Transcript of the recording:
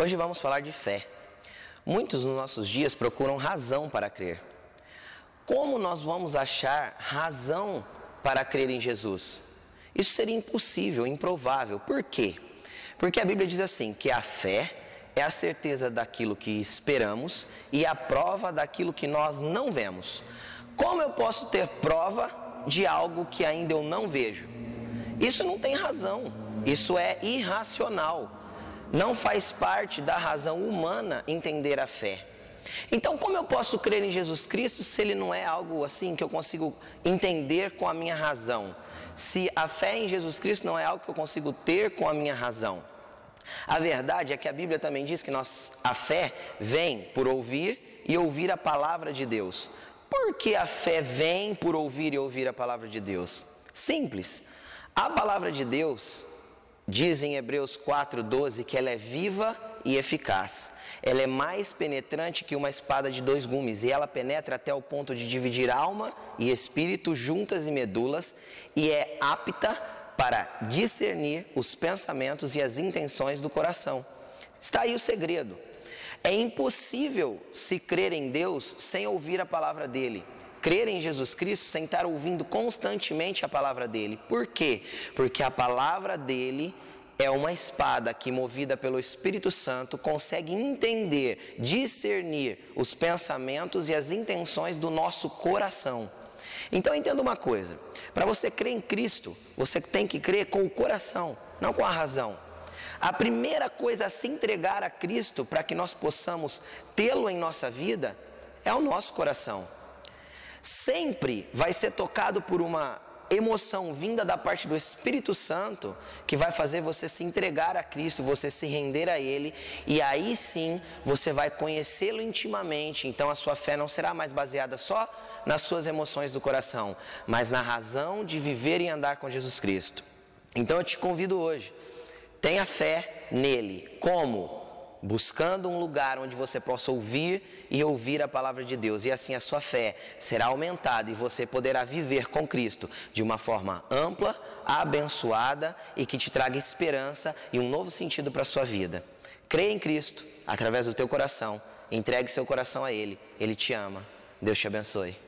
Hoje vamos falar de fé. Muitos nos nossos dias procuram razão para crer. Como nós vamos achar razão para crer em Jesus? Isso seria impossível, improvável. Por quê? Porque a Bíblia diz assim: que a fé é a certeza daquilo que esperamos e a prova daquilo que nós não vemos. Como eu posso ter prova de algo que ainda eu não vejo? Isso não tem razão, isso é irracional. Não faz parte da razão humana entender a fé. Então, como eu posso crer em Jesus Cristo se ele não é algo assim que eu consigo entender com a minha razão? Se a fé em Jesus Cristo não é algo que eu consigo ter com a minha razão? A verdade é que a Bíblia também diz que nós, a fé vem por ouvir e ouvir a palavra de Deus. Por que a fé vem por ouvir e ouvir a palavra de Deus? Simples. A palavra de Deus diz em Hebreus 4:12 que ela é viva e eficaz. Ela é mais penetrante que uma espada de dois gumes e ela penetra até o ponto de dividir alma e espírito juntas e medulas e é apta para discernir os pensamentos e as intenções do coração. Está aí o segredo. É impossível se crer em Deus sem ouvir a palavra dele. Crer em Jesus Cristo sem estar ouvindo constantemente a palavra dele. Por quê? Porque a palavra dele é uma espada que, movida pelo Espírito Santo, consegue entender, discernir os pensamentos e as intenções do nosso coração. Então entenda uma coisa: para você crer em Cristo, você tem que crer com o coração, não com a razão. A primeira coisa a se entregar a Cristo para que nós possamos tê-lo em nossa vida é o nosso coração. Sempre vai ser tocado por uma emoção vinda da parte do Espírito Santo que vai fazer você se entregar a Cristo, você se render a Ele, e aí sim você vai conhecê-lo intimamente. Então a sua fé não será mais baseada só nas suas emoções do coração, mas na razão de viver e andar com Jesus Cristo. Então eu te convido hoje, tenha fé nele. Como? Buscando um lugar onde você possa ouvir e ouvir a palavra de Deus, e assim a sua fé será aumentada e você poderá viver com Cristo de uma forma ampla, abençoada e que te traga esperança e um novo sentido para a sua vida. Creia em Cristo através do teu coração, entregue seu coração a Ele, Ele te ama. Deus te abençoe.